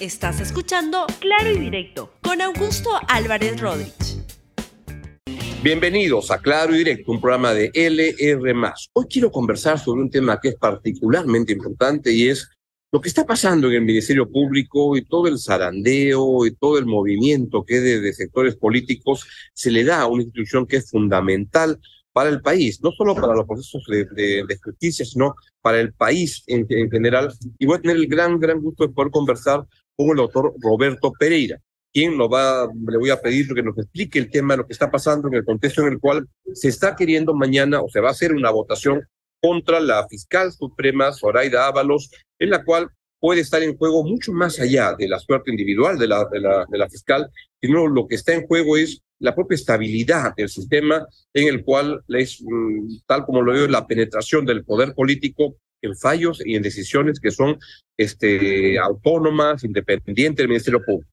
Estás escuchando Claro y Directo con Augusto Álvarez Rodríguez. Bienvenidos a Claro y Directo, un programa de LR. Hoy quiero conversar sobre un tema que es particularmente importante y es lo que está pasando en el Ministerio Público y todo el zarandeo y todo el movimiento que de, sectores políticos se le da a una institución que es fundamental para el país, no solo para los procesos de, justicia, sino para el país en, general. Y voy a tener el gran, gran gusto de poder conversar con el doctor Roberto Pereira, quien lo va, le voy a pedir que nos explique el tema, lo que está pasando en el contexto en el cual se está queriendo mañana o se va a hacer una votación contra la fiscal suprema Zoraida Ábalos, en la cual puede estar en juego mucho más allá de la suerte individual de la, de la, de la fiscal, sino lo que está en juego es la propia estabilidad del sistema en el cual es, mm, tal como lo veo, la penetración del poder político en fallos y en decisiones que son este, autónomas, independientes del Ministerio Público.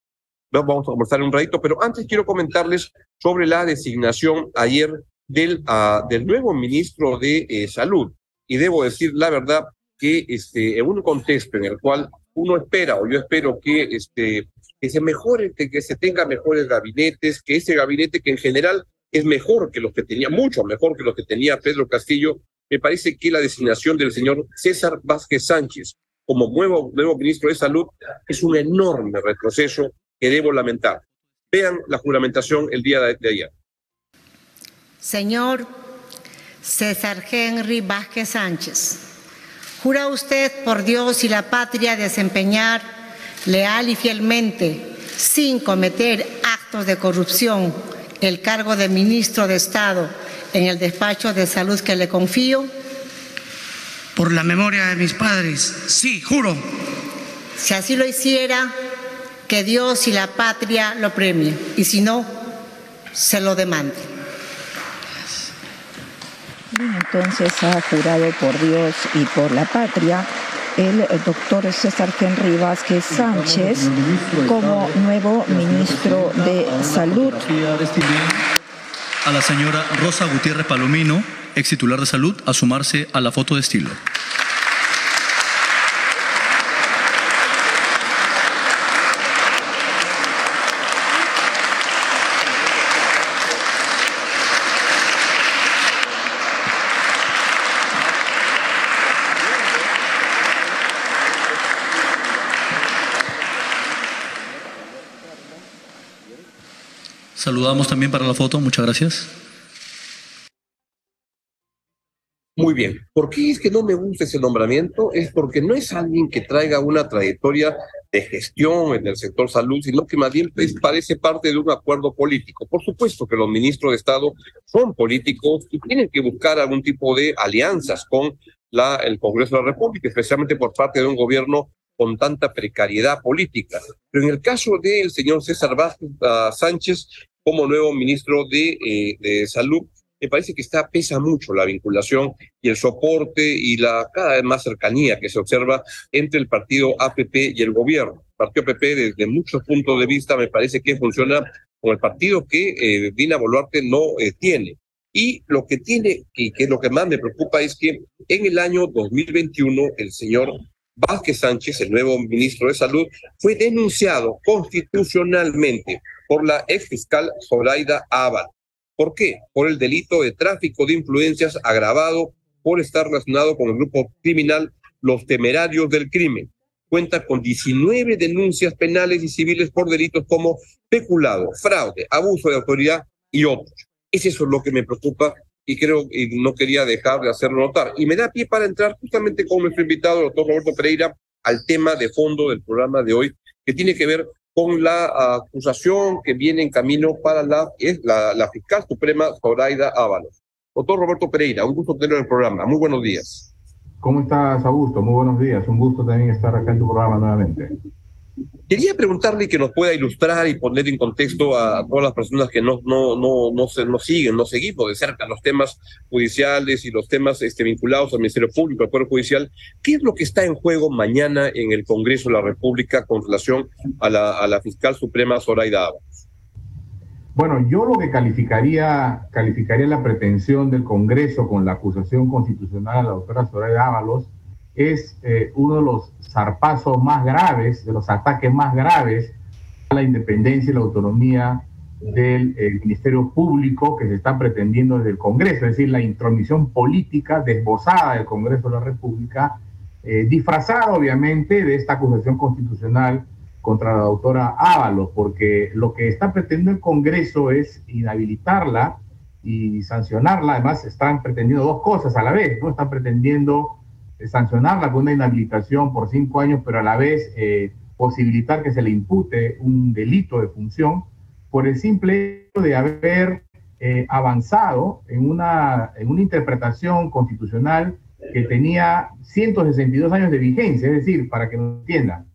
Vamos a conversar un ratito, pero antes quiero comentarles sobre la designación ayer del, uh, del nuevo ministro de eh, Salud. Y debo decir la verdad que este, en un contexto en el cual uno espera, o yo espero que, este, que se mejore, que, se tenga mejores gabinetes, que ese gabinete que en general es mejor que los que tenía, mucho mejor que los que tenía Pedro Castillo, me parece que la designación del señor César Vázquez Sánchez como nuevo, nuevo ministro de Salud es un enorme retroceso que debo lamentar. Vean la juramentación el día de ayer. Señor César Henry Vázquez Sánchez, ¿jura usted por Dios y la patria desempeñar leal y fielmente, sin cometer actos de corrupción, el cargo de ministro de Estado en el despacho de salud que le confío? Por la memoria de mis padres, sí, juro. Si así lo hiciera, que Dios y la patria lo premien, y si no, se lo demande entonces ha jurado por Dios y por la patria el doctor César Henry Vázquez Sánchez como nuevo ministro de Salud. A la señora Rosa Gutiérrez Palomino, ex titular de Salud, a sumarse a la foto de estilo. Saludamos también para la foto, muchas gracias. Muy bien. ¿Por qué es que no me gusta ese nombramiento? Es porque no es alguien que traiga una trayectoria de gestión en el sector salud, sino que más bien parece parte de un acuerdo político. Por supuesto que los ministros de Estado son políticos y tienen que buscar algún tipo de alianzas con la, el Congreso de la República, especialmente por parte de un gobierno con tanta precariedad política. Pero en el caso del señor César Vázquez uh, Sánchez, como nuevo ministro de, eh, de Salud, me parece que está pesa mucho la vinculación y el soporte y la cada vez más cercanía que se observa entre el partido APP y el gobierno. El partido APP desde muchos puntos de vista me parece que funciona con el partido que eh, Dina Boluarte no eh, tiene. Y lo que tiene, y que es lo que más me preocupa, es que en el año 2021 el señor Vázquez Sánchez, el nuevo ministro de Salud, fue denunciado constitucionalmente por la ex fiscal Zoraida Abad. ¿Por qué? Por el delito de tráfico de influencias agravado por estar relacionado con el grupo criminal Los Temerarios del Crimen. Cuenta con 19 denuncias penales y civiles por delitos como peculado, fraude, abuso de autoridad y otros. Es eso lo que me preocupa y creo que no quería dejar de hacerlo notar. Y me da pie para entrar justamente con nuestro invitado, el doctor Roberto Pereira, al tema de fondo del programa de hoy, que tiene que ver con la acusación que viene en camino para la, la, la fiscal suprema Zoraida Ábalos. Doctor Roberto Pereira, un gusto tenerlo en el programa. Muy buenos días. ¿Cómo estás, Augusto? Muy buenos días. Un gusto también estar acá en tu programa nuevamente. Quería preguntarle que nos pueda ilustrar y poner en contexto a todas las personas que no, no, no, no, se, no siguen, no seguimos de cerca los temas judiciales y los temas este, vinculados al Ministerio Público, al Poder Judicial. ¿Qué es lo que está en juego mañana en el Congreso de la República con relación a la, fiscal suprema Zoraida Ábalos? Bueno, yo lo que calificaría, calificaría la pretensión del Congreso con la acusación constitucional a la doctora Zoraida Ábalos es eh, uno de los zarpazos más graves, de los ataques más graves a la independencia y la autonomía del eh, Ministerio Público que se está pretendiendo desde el Congreso, es decir, la intromisión política desbozada del Congreso de la República, eh, disfrazada obviamente de esta acusación constitucional contra la doctora Ábalos, porque lo que está pretendiendo el Congreso es inhabilitarla y sancionarla. Además, están pretendiendo dos cosas a la vez, ¿no? Están pretendiendo sancionarla con una inhabilitación por cinco años, pero a la vez eh, posibilitar que se le impute un delito de función por el simple hecho de haber eh, avanzado en una, en una interpretación constitucional que tenía 162 años de vigencia, es decir, para que nos entiendan,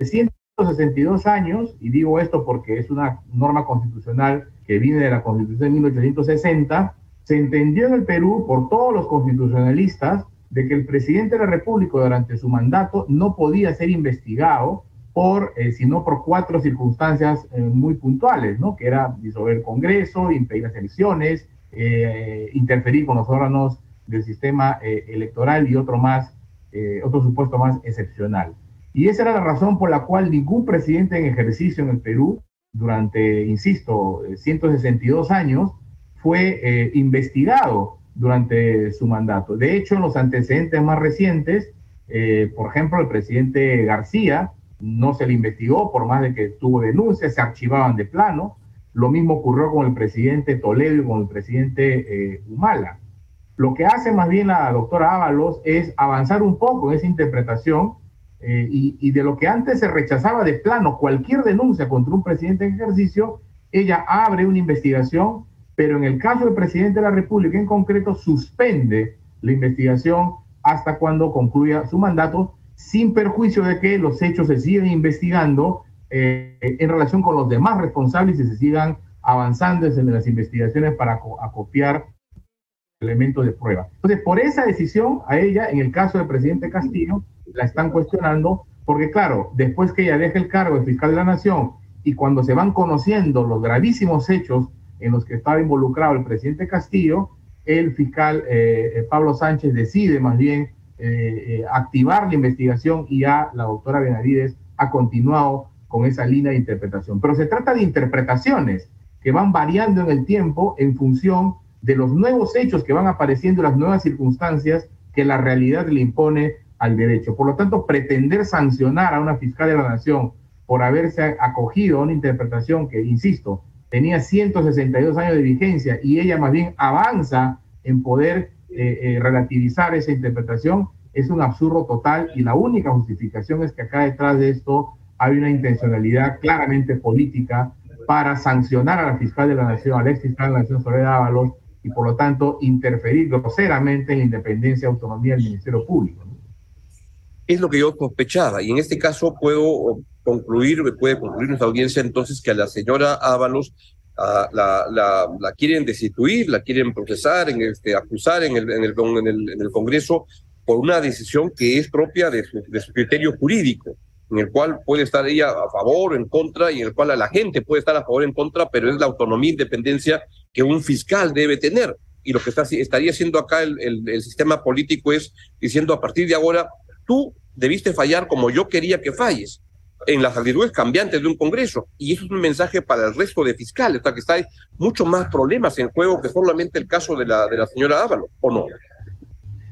162 años, y digo esto porque es una norma constitucional que viene de la Constitución de 1860, se entendió en el Perú por todos los constitucionalistas de que el presidente de la República durante su mandato no podía ser investigado por, eh, sino por cuatro circunstancias eh, muy puntuales, ¿no? que era disolver el Congreso, impedir las elecciones, eh, interferir con los órganos del sistema electoral y otro más, otro supuesto más excepcional. Y esa era la razón por la cual ningún presidente en ejercicio en el Perú, durante, insisto, 162 años, fue investigado durante su mandato. De hecho, en los antecedentes más recientes, eh, por ejemplo, el presidente García no se le investigó por más de que tuvo denuncias, se archivaban de plano. Lo mismo ocurrió con el presidente Toledo y con el presidente eh, Humala. Lo que hace más bien la doctora Ábalos es avanzar un poco en esa interpretación eh, y, y, de lo que antes se rechazaba de plano cualquier denuncia contra un presidente en ejercicio, ella abre una investigación pero en el caso del presidente de la República en concreto suspende la investigación hasta cuando concluya su mandato, sin perjuicio de que los hechos se sigan investigando eh, en relación con los demás responsables y se sigan avanzando en las investigaciones para acopiar elementos de prueba. Entonces, por esa decisión a ella, en el caso del presidente Castillo, la están cuestionando, porque claro, después que ella deje el cargo de fiscal de la nación y cuando se van conociendo los gravísimos hechos en los que estaba involucrado el presidente Castillo, el fiscal eh, eh, Pablo Sánchez decide más bien eh, activar la investigación y ya la doctora Benavides ha continuado con esa línea de interpretación. Pero se trata de interpretaciones que van variando en el tiempo en función de los nuevos hechos que van apareciendo, las nuevas circunstancias que la realidad le impone al derecho. Por lo tanto, pretender sancionar a una fiscal de la nación por haberse acogido a una interpretación que, insisto, tenía 162 años de vigencia y ella más bien avanza en poder eh, eh, relativizar esa interpretación, es un absurdo total y la única justificación es que acá detrás de esto hay una intencionalidad claramente política para sancionar a la fiscal de la Nación, al ex fiscal de la Nación Soledad Ábalos, y por lo tanto interferir groseramente en la independencia y autonomía del Ministerio Público. Es lo que yo sospechaba, y en este caso puedo concluir, puede concluir nuestra audiencia entonces que a la señora Ábalos ah, la, la, la, quieren destituir, la quieren procesar, en este, acusar en el, en, el, en, el, en el Congreso por una decisión que es propia de su, de su criterio jurídico en el cual puede estar ella a favor o en contra y en el cual a la gente puede estar a favor o en contra, pero es la autonomía e independencia que un fiscal debe tener. Y lo que está, estaría haciendo acá el, el, el, sistema político es diciendo a partir de ahora, tú debiste fallar como yo quería que falles en las actitudes cambiantes de un Congreso. Y eso es un mensaje para el resto de fiscales, o que está, hay muchos más problemas en juego que solamente el caso de la, de la señora Ávalo, ¿o no?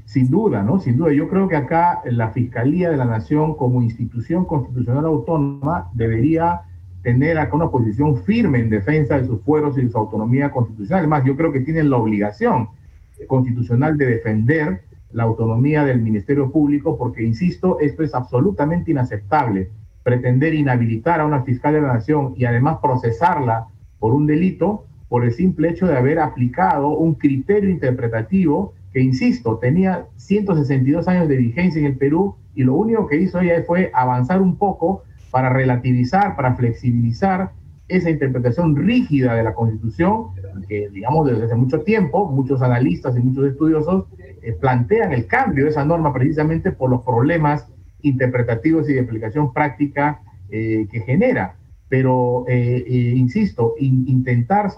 Sin duda, ¿no? Sin duda. Yo creo que acá la Fiscalía de la Nación como institución constitucional autónoma debería tener acá una posición firme en defensa de sus fueros y de su autonomía constitucional. Además, yo creo que tienen la obligación constitucional de defender la autonomía del Ministerio Público porque, insisto, esto es absolutamente inaceptable pretender inhabilitar a una fiscal de la nación y además procesarla por un delito por el simple hecho de haber aplicado un criterio interpretativo que, insisto, tenía 162 años de vigencia en el Perú y lo único que hizo ella fue avanzar un poco para relativizar, para flexibilizar esa interpretación rígida de la Constitución, que digamos desde hace mucho tiempo muchos analistas y muchos estudiosos eh, plantean el cambio de esa norma precisamente por los problemas interpretativos y de aplicación práctica eh, que genera. Pero, eh, eh, insisto, in, intentar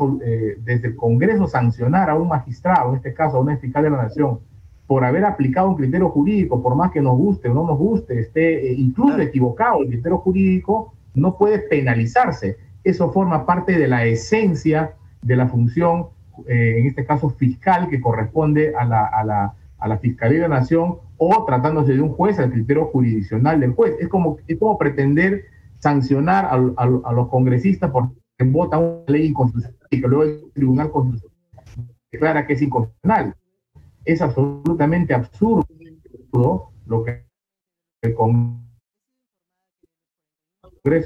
desde el Congreso sancionar a un magistrado, en este caso a una fiscal de la Nación, por haber aplicado un criterio jurídico, por más que nos guste o no nos guste, esté eh, incluso equivocado el criterio jurídico, no puede penalizarse. Eso forma parte de la esencia de la función, eh, en este caso fiscal, que corresponde a la, a, la, a la Fiscalía de la Nación o tratándose de un juez al criterio jurisdiccional del juez. Es como, es como pretender sancionar a, a, los congresistas porque votan una ley inconstitucional y que luego el Tribunal Constitucional declara que es inconstitucional es absolutamente absurdo lo que el Congreso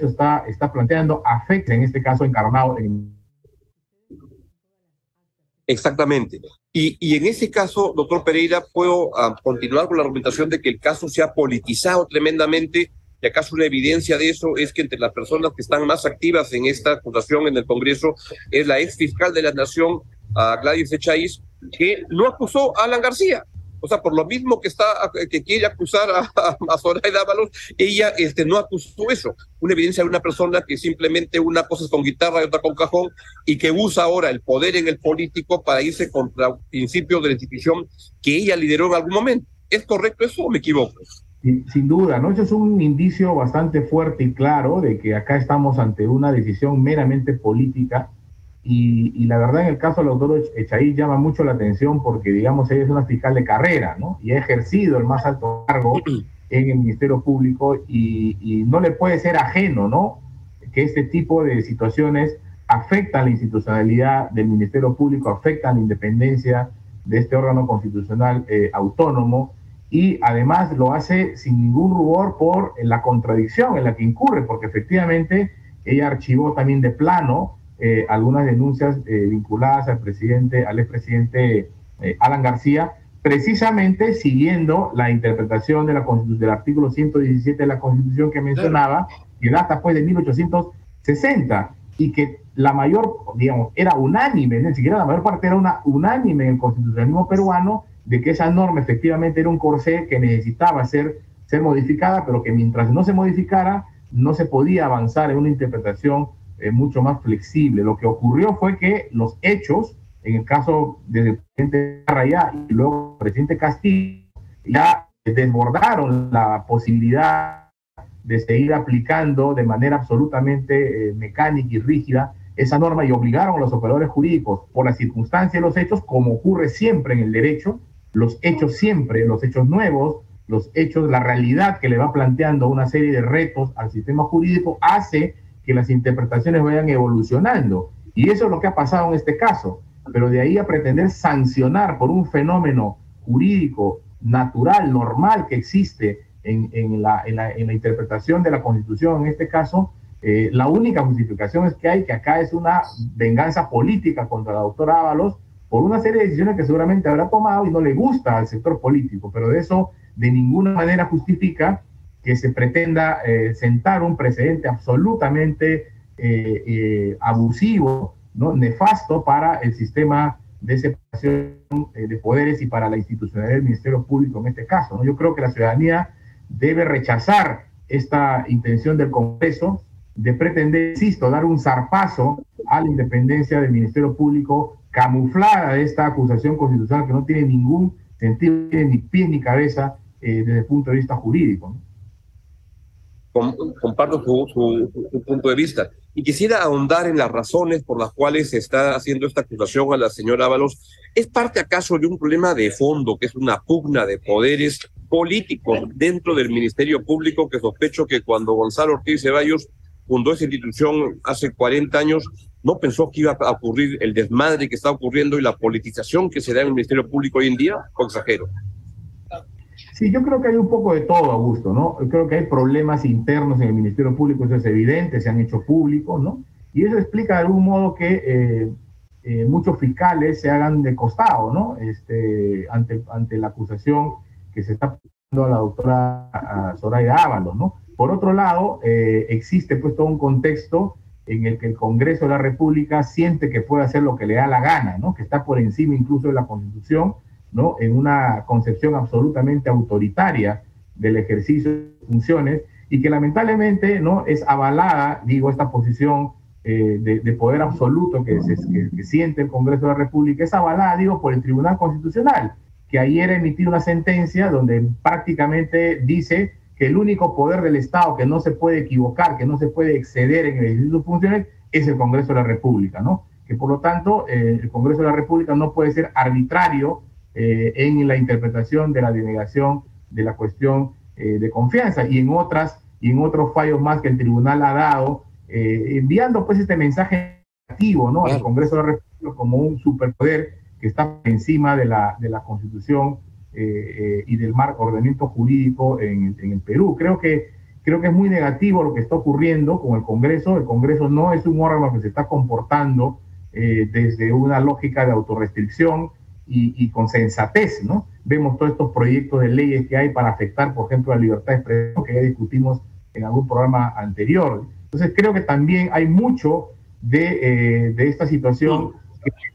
está, está planteando, afecta en este caso encarnado en... Exactamente. Y, y, en ese caso, doctor Pereira, puedo uh, continuar con la argumentación de que el caso se ha politizado tremendamente y acaso una evidencia de eso es que entre las personas que están más activas en esta acusación en el Congreso es la ex fiscal de la Nación, uh, Gladys Echaíz, que no acusó a Alan García. O sea, por lo mismo que está que quiere acusar a, a, Zoraida Ábalos, ella este, no acusó eso. Una evidencia de una persona que simplemente una cosa es con guitarra y otra con cajón y que usa ahora el poder en el político para irse contra principios de la institución que ella lideró en algún momento. ¿Es correcto eso o me equivoco? Sin duda, ¿no? Eso es un indicio bastante fuerte y claro de que acá estamos ante una decisión meramente política y, la verdad, en el caso del doctor Echaí llama mucho la atención porque, digamos, ella es una fiscal de carrera, ¿no? Y ha ejercido el más alto cargo en el Ministerio Público y, no le puede ser ajeno, ¿no? Que este tipo de situaciones afectan la institucionalidad del Ministerio Público, afectan la independencia de este órgano constitucional eh, autónomo y además lo hace sin ningún rubor por la contradicción en la que incurre, porque efectivamente ella archivó también de plano eh, algunas denuncias eh, vinculadas al presidente, al expresidente eh, Alan García, precisamente siguiendo la interpretación de la del artículo 117 de la Constitución que mencionaba, que data pues de 1860 y que la mayor, digamos, era unánime, ni siquiera la mayor parte era una unánime en el constitucionalismo peruano de que esa norma efectivamente era un corsé que necesitaba ser, ser modificada, pero que mientras no se modificara, no se podía avanzar en una interpretación mucho más flexible. Lo que ocurrió fue que los hechos, en el caso del presidente Rayá y luego presidente Castillo, ya desbordaron la posibilidad de seguir aplicando de manera absolutamente eh, mecánica y rígida esa norma y obligaron a los operadores jurídicos por la circunstancia de los hechos, como ocurre siempre en el derecho, los hechos siempre, los hechos nuevos, los hechos, la realidad que le va planteando una serie de retos al sistema jurídico hace que las interpretaciones vayan evolucionando. Y eso es lo que ha pasado en este caso. Pero de ahí a pretender sancionar por un fenómeno jurídico natural, normal que existe en, en, la, en, la, interpretación de la Constitución, en este caso, eh, la única justificación es que hay que acá es una venganza política contra la doctora Ábalos por una serie de decisiones que seguramente habrá tomado y no le gusta al sector político, pero de eso de ninguna manera justifica que se pretenda eh, sentar un precedente absolutamente eh, eh, abusivo, ¿no? nefasto para el sistema de separación de poderes y para la institucionalidad del Ministerio Público en este caso. Yo creo que la ciudadanía debe rechazar esta intención del Congreso de pretender, insisto, dar un zarpazo a la independencia del Ministerio Público, camuflada de esta acusación constitucional que no tiene ningún sentido, ni pie ni cabeza desde el punto de vista jurídico. Comparto su, punto de vista. Y quisiera ahondar en las razones por las cuales se está haciendo esta acusación a la señora Ábalos. ¿Es parte acaso de un problema de fondo, que es una pugna de poderes políticos dentro del Ministerio Público, que sospecho que cuando Gonzalo Ortiz Ceballos fundó esa institución hace 40 años, no pensó que iba a ocurrir el desmadre que está ocurriendo y la politización que se da en el Ministerio Público hoy en día? ¿O exagero? Sí, yo creo que hay un poco de todo, Augusto, ¿no? Creo que hay problemas internos en el Ministerio Público, eso es evidente, se han hecho públicos, ¿no? Y eso explica de algún modo que eh, eh, muchos fiscales se hagan de costado, ¿no? Este, ante, ante la acusación que se está poniendo a la doctora Soraya Ábalos, ¿no? Por otro lado, eh, existe pues todo un contexto en el que el Congreso de la República siente que puede hacer lo que le da la gana, ¿no? Que está por encima incluso de la Constitución ¿no? en una concepción absolutamente autoritaria del ejercicio de funciones y que lamentablemente ¿no? es avalada, digo, esta posición eh, de, poder absoluto que, se, que, siente el Congreso de la República, es avalada, digo, por el Tribunal Constitucional, que ayer emitió una sentencia donde prácticamente dice que el único poder del Estado que no se puede equivocar, que no se puede exceder en el ejercicio de sus funciones, es el Congreso de la República, ¿no? Que por lo tanto eh, el Congreso de la República no puede ser arbitrario eh, en la interpretación de la denegación de la cuestión eh, de confianza y en otras y en otros fallos más que el tribunal ha dado, enviando pues este mensaje negativo, ¿no? Al Congreso de la República como un superpoder que está encima de la, de la Constitución eh, y del marco ordenamiento jurídico en, en, el Perú. Creo que, creo que es muy negativo lo que está ocurriendo con el Congreso. El Congreso no es un órgano que se está comportando eh, desde una lógica de autorrestricción y, y, con sensatez, ¿no? Vemos todos estos proyectos de leyes que hay para afectar, por ejemplo, la libertad de expresión, que ya discutimos en algún programa anterior. Entonces, creo que también hay mucho de, eh, de esta situación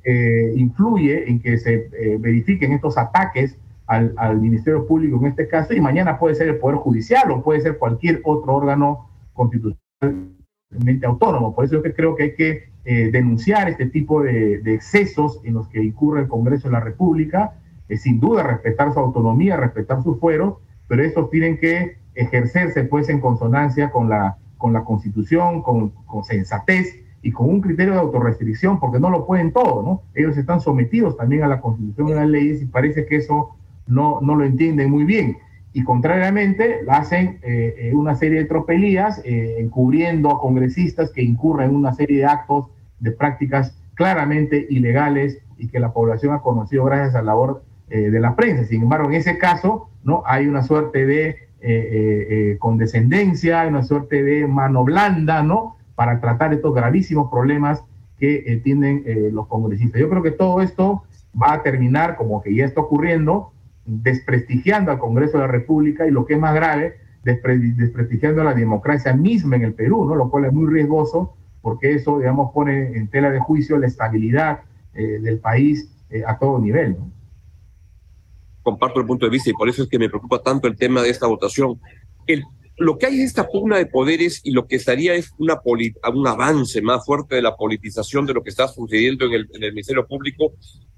que influye en que se eh, verifiquen estos ataques al, al, Ministerio Público en este caso, y mañana puede ser el Poder Judicial o puede ser cualquier otro órgano constitucionalmente autónomo. Por eso yo que creo que hay que eh, denunciar este tipo de, excesos en los que incurre el Congreso de la República, eh, sin duda respetar su autonomía, respetar su fuero, pero estos tienen que ejercerse pues en consonancia con la, con la Constitución, con, con sensatez, y con un criterio de autorrestricción, porque no lo pueden todo, ¿no? Ellos están sometidos también a la Constitución y a las leyes y parece que eso no, no lo entienden muy bien. Y contrariamente, hacen eh, eh, una serie de tropelías, eh, encubriendo a congresistas que incurren en una serie de actos, de prácticas claramente ilegales y que la población ha conocido gracias a la labor eh, de la prensa. Sin embargo, en ese caso, ¿no? Hay una suerte de condescendencia, hay una suerte de mano blanda, ¿no? para tratar estos gravísimos problemas que eh, tienen eh, los congresistas. Yo creo que todo esto va a terminar, como que ya está ocurriendo, desprestigiando al Congreso de la República y lo que es más grave, despre desprestigiando a la democracia misma en el Perú, ¿no? lo cual es muy riesgoso porque eso, digamos, pone en tela de juicio la estabilidad eh, del país eh, a todo nivel. Comparto el punto de vista y por eso es que me preocupa tanto el tema de esta votación. Lo que hay es esta pugna de poderes y lo que estaría es una un avance más fuerte de la politización de lo que está sucediendo en el, en el, Ministerio Público,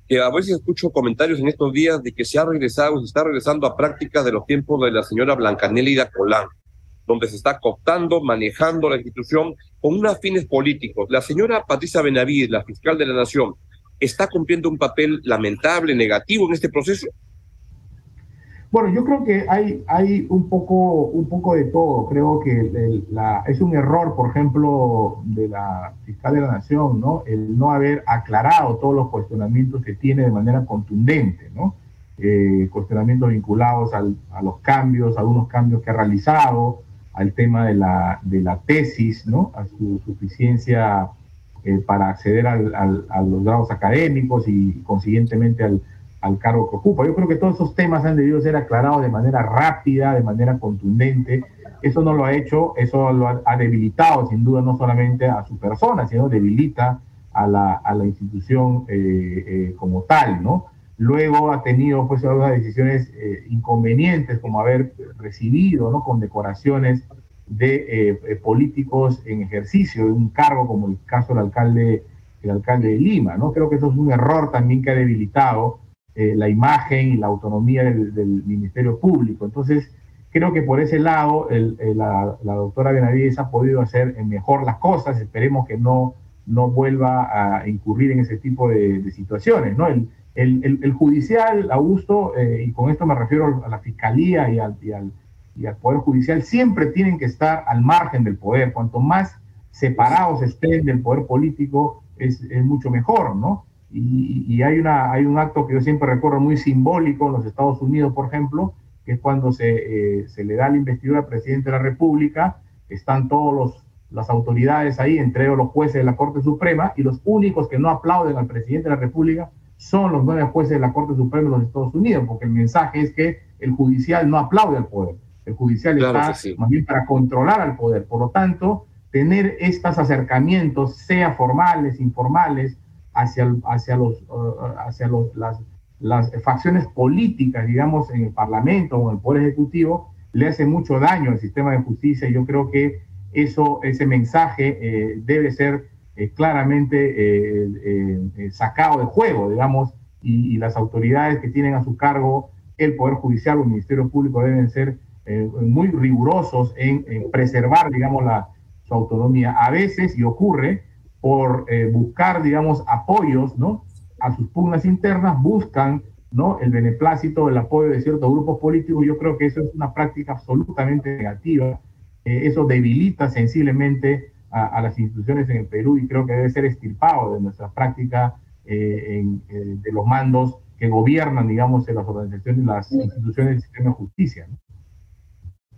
que a veces escucho comentarios en estos días de que se ha regresado, se está regresando a prácticas de los tiempos de la señora Blancanélida Colán, donde se está cooptando, manejando la institución con unos fines políticos. La señora Patricia Benavides, la fiscal de la Nación, está cumpliendo un papel lamentable, negativo en este proceso. Bueno, yo creo que hay, hay un, poco, un poco de todo. Creo que es un error, por ejemplo, de la fiscal de la Nación, ¿no? El no haber aclarado todos los cuestionamientos que tiene de manera contundente, ¿no? Eh, cuestionamientos vinculados a los cambios, a algunos cambios que ha realizado, al tema de la, de la tesis, ¿no? A su suficiencia eh, para acceder al, al, a los grados académicos y consiguientemente al al cargo que ocupa. Yo creo que todos esos temas han debido ser aclarados de manera rápida, de manera contundente. Eso no lo ha hecho, eso lo ha, debilitado sin duda no solamente a su persona, sino debilita a la, a la institución eh, eh, como tal, ¿no? Luego ha tenido pues algunas decisiones eh, inconvenientes como haber recibido, ¿no? Condecoraciones de eh, políticos en ejercicio de un cargo como el caso del alcalde, el alcalde de Lima, ¿no? Creo que eso es un error también que ha debilitado eh, la imagen y la autonomía del, Ministerio Público. Entonces, creo que por ese lado la, doctora Benavides ha podido hacer mejor las cosas. Esperemos que no, no vuelva a incurrir en ese tipo de, situaciones. ¿no? El judicial, Augusto, eh, y con esto me refiero a la Fiscalía y al, y, al, Poder Judicial, siempre tienen que estar al margen del poder. Cuanto más separados estén del poder político, es, mucho mejor, ¿no? Y, y, hay, una, hay un acto que yo siempre recuerdo muy simbólico en los Estados Unidos, por ejemplo, que es cuando se, eh, se le da la investidura al presidente de la República, están todas las autoridades ahí, entre ellos los jueces de la Corte Suprema, y los únicos que no aplauden al presidente de la República son los nueve jueces de la Corte Suprema de los Estados Unidos, porque el mensaje es que el judicial no aplaude al poder, el judicial claro está sí. más bien para controlar al poder. Por lo tanto, tener estos acercamientos, sea formales, informales, hacia, hacia, los, uh, hacia los, las, las facciones políticas, digamos, en el Parlamento o en el Poder Ejecutivo, le hace mucho daño al sistema de justicia. Yo creo que eso, ese mensaje eh, debe ser eh, claramente eh, eh, sacado de juego, digamos, y, las autoridades que tienen a su cargo el Poder Judicial o el Ministerio Público deben ser muy rigurosos en, preservar, digamos, la, su autonomía. A veces, y ocurre, por buscar, digamos, apoyos, ¿no? A sus pugnas internas, buscan, ¿no? El beneplácito, el apoyo de ciertos grupos políticos. Yo creo que eso es una práctica absolutamente negativa. Eso debilita sensiblemente a, las instituciones en el Perú y creo que debe ser estirpado de nuestra práctica eh, de los mandos que gobiernan, digamos, en las organizaciones, las instituciones del sistema de justicia. ¿no?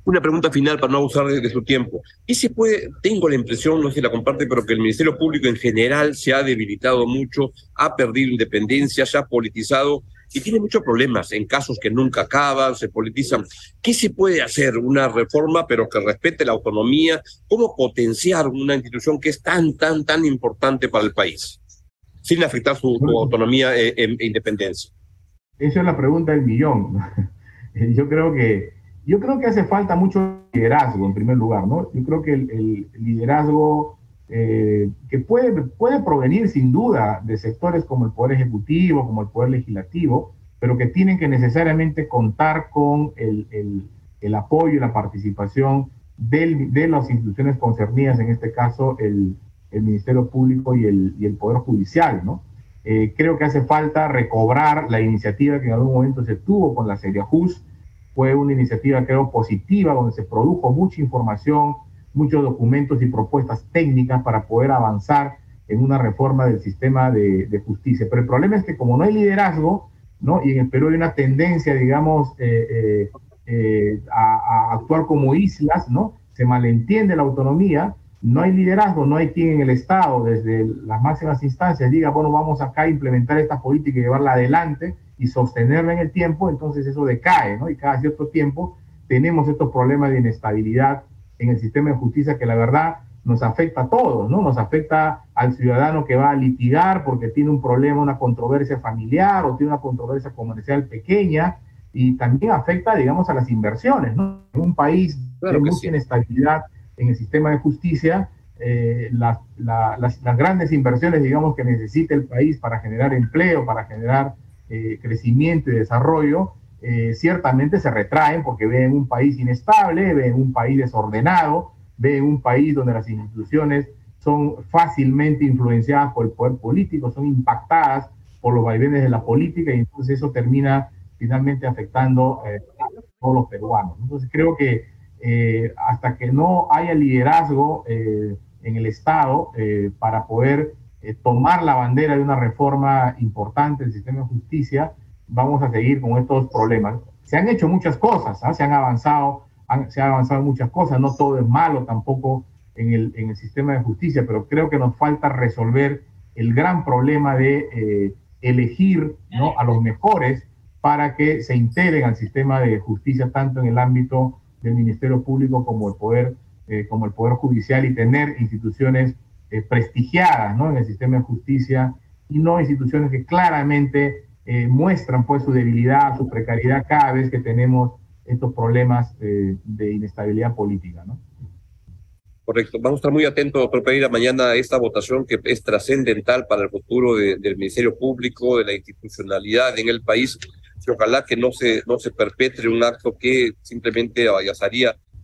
Una pregunta final para no abusar de, su tiempo. ¿Y se puede, tengo la impresión, no sé si la comparte, pero que el Ministerio Público en general se ha debilitado mucho, ha perdido independencia, se ha politizado y tiene muchos problemas en casos que nunca acaban, se politizan. ¿Qué se puede hacer? Una reforma, pero que respete la autonomía. ¿Cómo potenciar una institución que es tan, tan, tan importante para el país, sin afectar su, autonomía e, e, e independencia? Esa es la pregunta del millón. Yo creo que yo creo que hace falta mucho liderazgo, en primer lugar, ¿no? Yo creo que el, liderazgo eh, que puede, puede provenir sin duda de sectores como el Poder Ejecutivo, como el Poder Legislativo, pero que tienen que necesariamente contar con el, el, apoyo y la participación del, de las instituciones concernidas, en este caso el, Ministerio Público y el, y el Poder Judicial, ¿no? Eh, creo que hace falta recobrar la iniciativa que en algún momento se tuvo con la Serie Just, fue una iniciativa, creo, positiva, donde se produjo mucha información, muchos documentos y propuestas técnicas para poder avanzar en una reforma del sistema de, justicia. Pero el problema es que como no hay liderazgo, ¿no? y en el Perú hay una tendencia, digamos, eh, eh, eh, a, actuar como islas, ¿no? se malentiende la autonomía, no hay liderazgo, no hay quien en el Estado, desde las máximas instancias, diga, bueno, vamos acá a implementar esta política y llevarla adelante, y sostenerla en el tiempo, entonces eso decae, ¿no? Y cada cierto tiempo tenemos estos problemas de inestabilidad en el sistema de justicia que la verdad nos afecta a todos, ¿no? Nos afecta al ciudadano que va a litigar porque tiene un problema, una controversia familiar o tiene una controversia comercial pequeña y también afecta, digamos, a las inversiones, ¿no? En un país de mucha inestabilidad en el sistema de justicia, eh, las, las, las, grandes inversiones, digamos, que necesita el país para generar empleo, para generar eh, crecimiento y desarrollo, eh, ciertamente se retraen porque ven un país inestable, ven un país desordenado, ven un país donde las instituciones son fácilmente influenciadas por el poder político, son impactadas por los vaivenes de la política y entonces eso termina finalmente afectando eh, a todos los peruanos. Entonces creo que hasta que no haya liderazgo en el Estado para poder eh, tomar la bandera de una reforma importante del sistema de justicia, vamos a seguir con estos problemas. Se han hecho muchas cosas, ¿ah? se han avanzado, se han avanzado muchas cosas, no todo es malo tampoco en el, en el sistema de justicia, pero creo que nos falta resolver el gran problema de eh, elegir ¿no? a los mejores para que se integren al sistema de justicia tanto en el ámbito del Ministerio Público como el Poder, eh, como el poder Judicial y tener instituciones eh, prestigiadas ¿no? en el sistema de justicia y no instituciones que claramente eh, muestran pues su debilidad, su precariedad cada vez que tenemos estos problemas eh, de inestabilidad política. ¿no? Correcto. Vamos a estar muy atentos, doctor Pereira, mañana a esta votación que es trascendental para el futuro del Ministerio Público, de la institucionalidad en el país. Y ojalá que no se, no se perpetre un acto que simplemente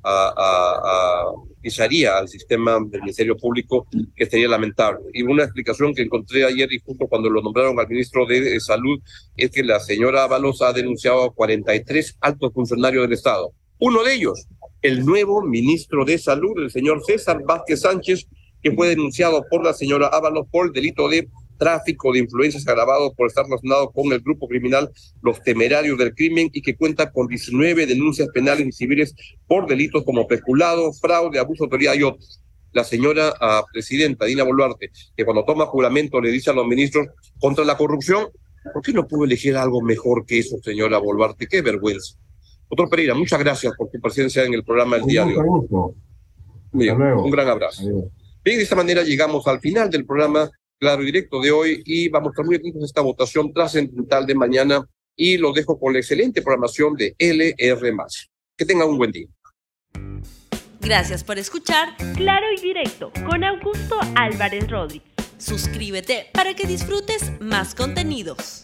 a, pisaría al sistema del Ministerio Público, que sería lamentable. Y una explicación que encontré ayer y justo cuando lo nombraron al ministro de Salud es que la señora Ábalos ha denunciado a 43 altos funcionarios del Estado. Uno de ellos, el nuevo ministro de Salud, el señor César Vázquez Sánchez, que fue denunciado por la señora Ábalos por el delito de tráfico de influencias agravado por estar relacionado con el grupo criminal Los Temerarios del Crimen y que cuenta con 19 denuncias penales y civiles por delitos como peculado, fraude, abuso de autoridad y otros. La señora ah, presidenta Dina Boluarte, que cuando toma juramento le dice a los ministros contra la corrupción, ¿por qué no pudo elegir algo mejor que eso, señora Boluarte? Qué vergüenza. Doctor Pereira, muchas gracias por tu presencia en el programa del día de hoy. un gran abrazo. Bien, de esta manera llegamos al final del programa claro y directo de hoy y vamos a estar muy atentos a esta votación trascendental de mañana y lo dejo con la excelente programación de LR. Que tengan un buen día. Gracias por escuchar Claro y Directo con Augusto Álvarez Rodríguez. Suscríbete para que disfrutes más contenidos.